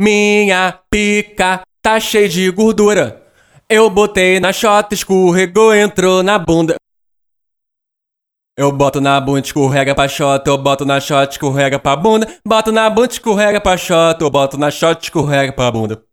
Minha pica tá cheia de gordura. Eu botei na chota, escorregou, entrou na bunda. Eu boto na bunda, escorrega pra chota, eu boto na chota, escorrega pra bunda. Boto na bunda, escorrega pra chota, eu boto na chota, escorrega pra bunda.